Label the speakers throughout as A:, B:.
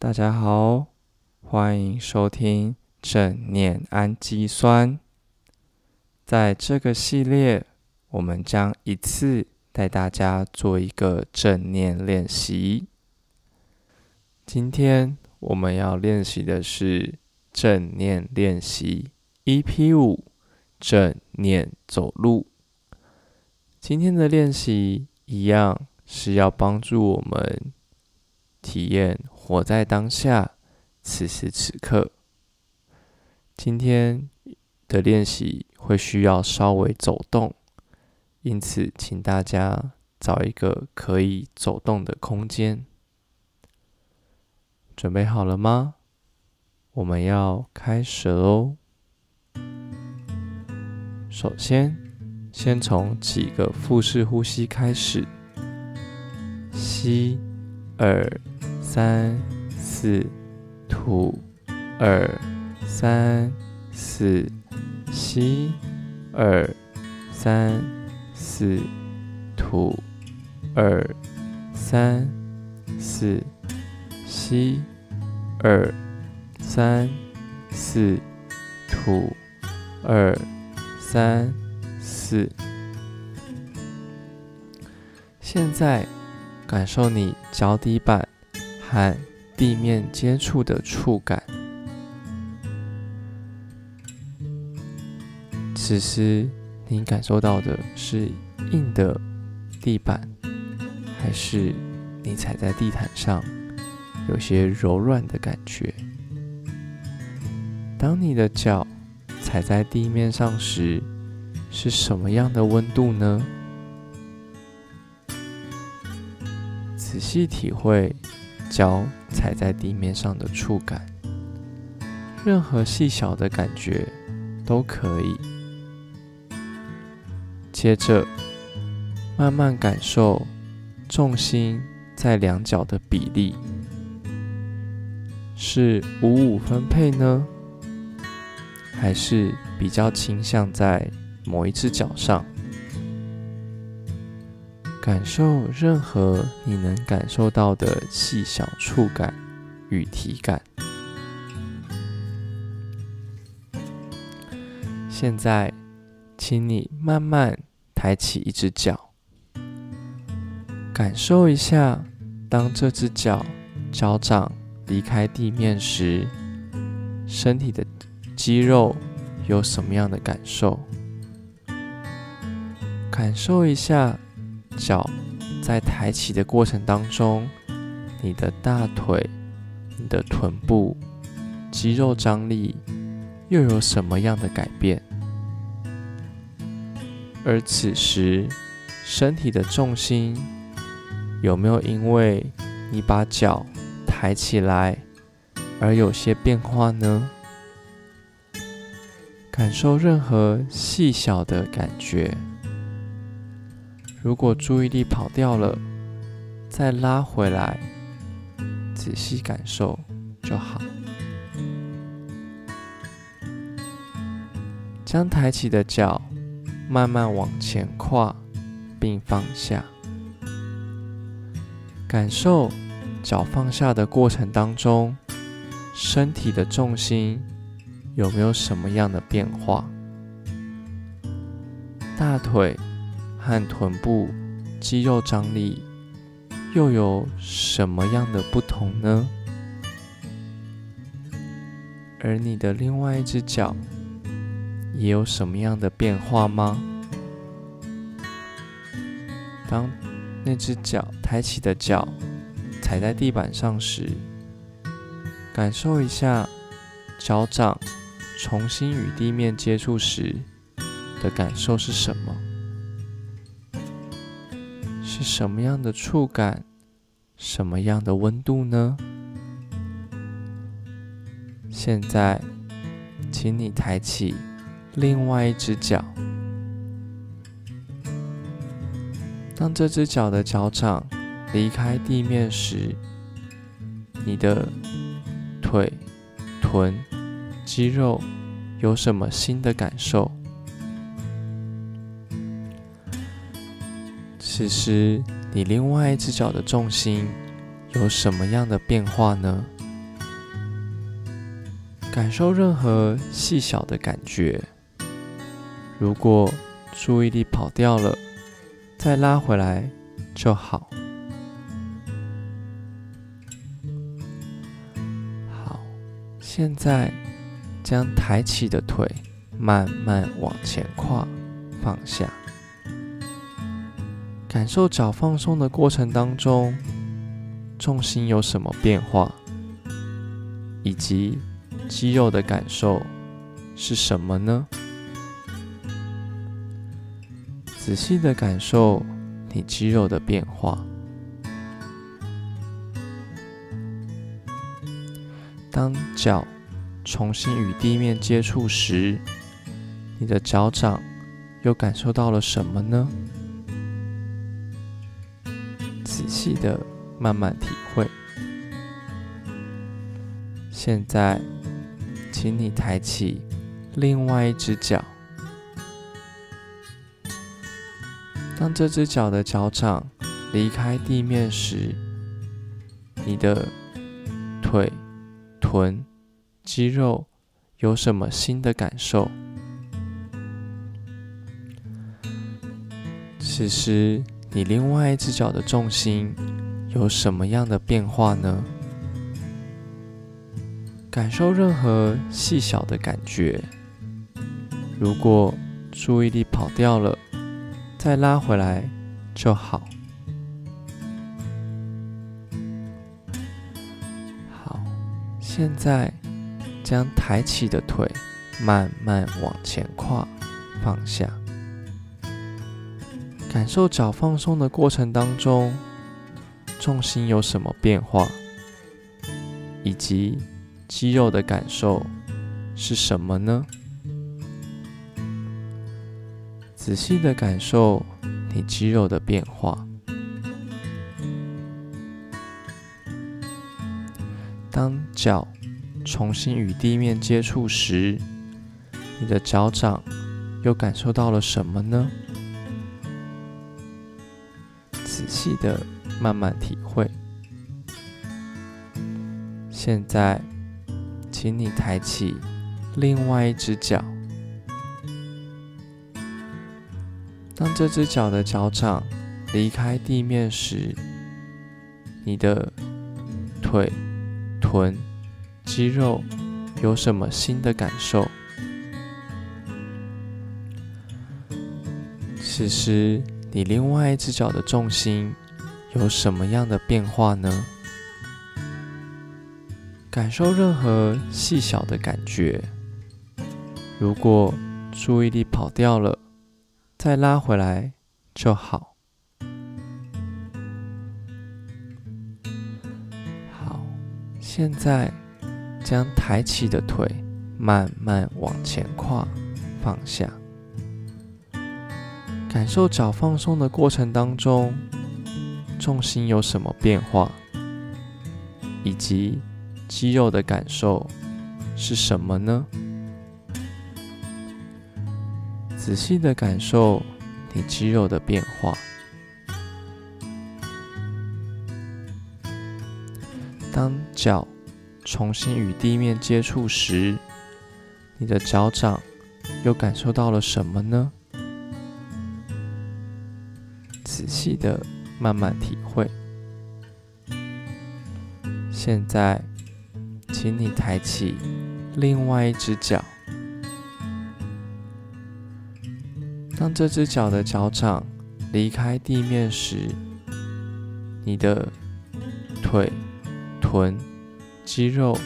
A: 大家好，欢迎收听正念氨基酸。在这个系列，我们将一次带大家做一个正念练习。今天我们要练习的是正念练习 EP 五正念走路。今天的练习一样是要帮助我们体验活在当下，此时此刻。今天的练习会需要稍微走动，因此请大家找一个可以走动的空间。准备好了吗？我们要开始喽。首先。先从几个腹式呼吸开始，吸二三四，吐二三四，吸二三四，吐二三四，吸二三四，吐二三。四，现在感受你脚底板和地面接触的触感。此时你感受到的是硬的地板，还是你踩在地毯上有些柔软的感觉？当你的脚踩在地面上时，是什么样的温度呢？仔细体会脚踩在地面上的触感，任何细小的感觉都可以。接着，慢慢感受重心在两脚的比例，是五五分配呢，还是比较倾向在？某一只脚上，感受任何你能感受到的细小触感与体感。现在，请你慢慢抬起一只脚，感受一下，当这只脚脚掌离开地面时，身体的肌肉有什么样的感受？感受一下脚在抬起的过程当中，你的大腿、你的臀部肌肉张力又有什么样的改变？而此时身体的重心有没有因为你把脚抬起来而有些变化呢？感受任何细小的感觉。如果注意力跑掉了，再拉回来，仔细感受就好。将抬起的脚慢慢往前跨，并放下。感受脚放下的过程当中，身体的重心有没有什么样的变化？大腿。和臀部肌肉张力又有什么样的不同呢？而你的另外一只脚也有什么样的变化吗？当那只脚抬起的脚踩在地板上时，感受一下脚掌重新与地面接触时的感受是什么？是什么样的触感，什么样的温度呢？现在，请你抬起另外一只脚。当这只脚的脚掌离开地面时，你的腿、臀、肌肉有什么新的感受？此时，你另外一只脚的重心有什么样的变化呢？感受任何细小的感觉。如果注意力跑掉了，再拉回来就好。好，现在将抬起的腿慢慢往前跨，放下。感受脚放松的过程当中，重心有什么变化，以及肌肉的感受是什么呢？仔细的感受你肌肉的变化。当脚重新与地面接触时，你的脚掌又感受到了什么呢？仔细的慢慢体会。现在，请你抬起另外一只脚。当这只脚的脚掌离开地面时，你的腿、臀、肌肉有什么新的感受？此时，你另外一只脚的重心有什么样的变化呢？感受任何细小的感觉。如果注意力跑掉了。再拉回来就好。好，现在将抬起的腿慢慢往前跨，放下。感受脚放松的过程当中，重心有什么变化，以及肌肉的感受是什么呢？仔细的感受你肌肉的变化。当脚重新与地面接触时，你的脚掌又感受到了什么呢？细的慢慢体会。现在，请你抬起另外一只脚。当这只脚的脚掌离开地面时，你的腿、臀、肌肉有什么新的感受？此时，你另外一只脚的重心有什么样的变化呢？感受任何细小的感觉。如果注意力跑掉了。再拉回来就好。好，现在将抬起的腿慢慢往前跨，放下。感受脚放松的过程当中，重心有什么变化，以及肌肉的感受是什么呢？仔细的感受你肌肉的变化。当脚重新与地面接触时，你的脚掌又感受到了什么呢？细的慢慢体会。现在，请你抬起另外一只脚。当这只脚的脚掌离开地面时，你的腿、臀、肌肉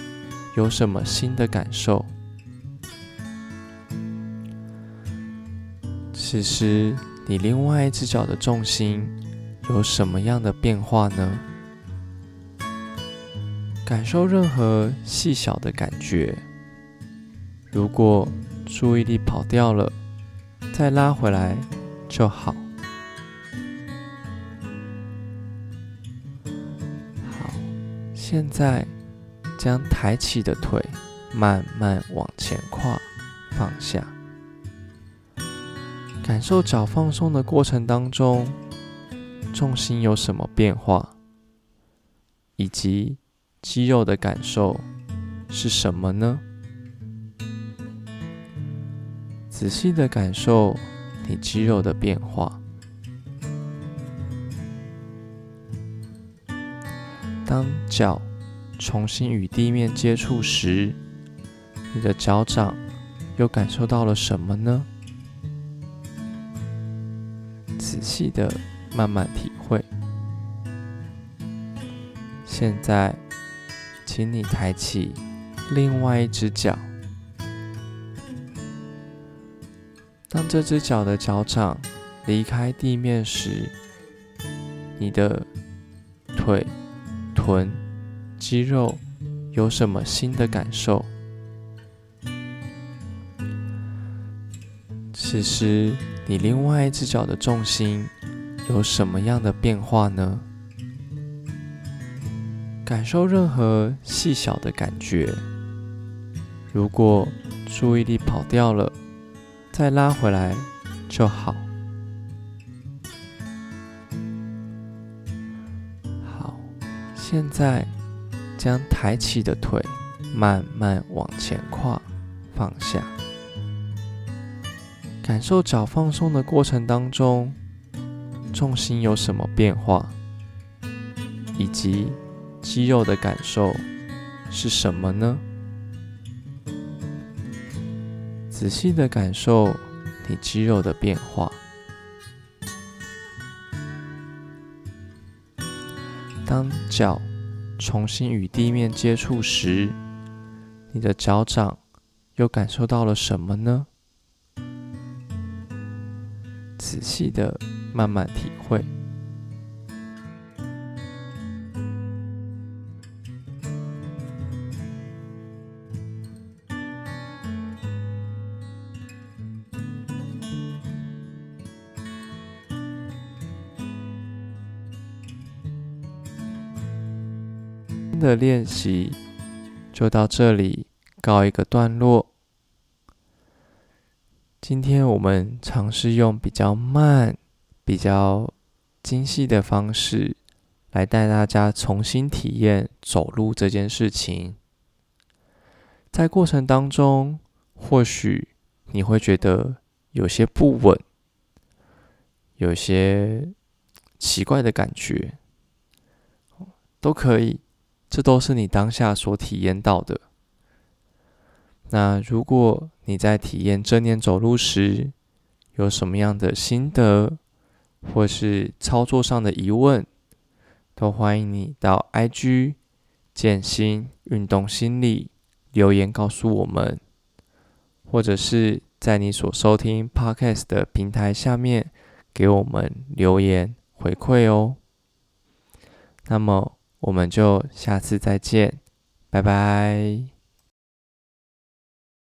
A: 有什么新的感受？此时，你另外一只脚的重心有什么样的变化呢？感受任何细小的感觉。如果注意力跑掉了。再拉回来就好。好，现在将抬起的腿慢慢往前跨，放下。感受脚放松的过程当中，重心有什么变化，以及肌肉的感受是什么呢？仔细的感受你肌肉的变化。当脚重新与地面接触时，你的脚掌又感受到了什么呢？细的慢慢体会。现在，请你抬起另外一只脚。当这只脚的脚掌离开地面时，你的腿、臀、肌肉有什么新的感受？此时，你另外一只脚的重心有什么样的变化呢？感受任何细小的感觉。如果注意力跑掉了，再拉回来就好。好，现在将抬起的腿慢慢往前跨，放下。感受脚放松的过程当中，重心有什么变化，以及肌肉的感受是什么呢？仔细的感受你肌肉的变化。当脚重新与地面接触时，你的脚掌又感受到了什么呢？仔细的慢慢体会。今天的练习就到这里告一个段落。今天我们尝试用比较慢、比较精细的方式来带大家重新体验走路这件事情。在过程当中，或许你会觉得有些不稳，有些奇怪的感觉，都可以，这都是你当下所体验到的。那如果你在体验正念走路时有什么样的心得，或是操作上的疑问，都欢迎你到 IG 健心运动心理留言告诉我们，或者是在你所收听 Podcast 的平台下面给我们留言回馈哦。那么我们就下次再见，拜拜。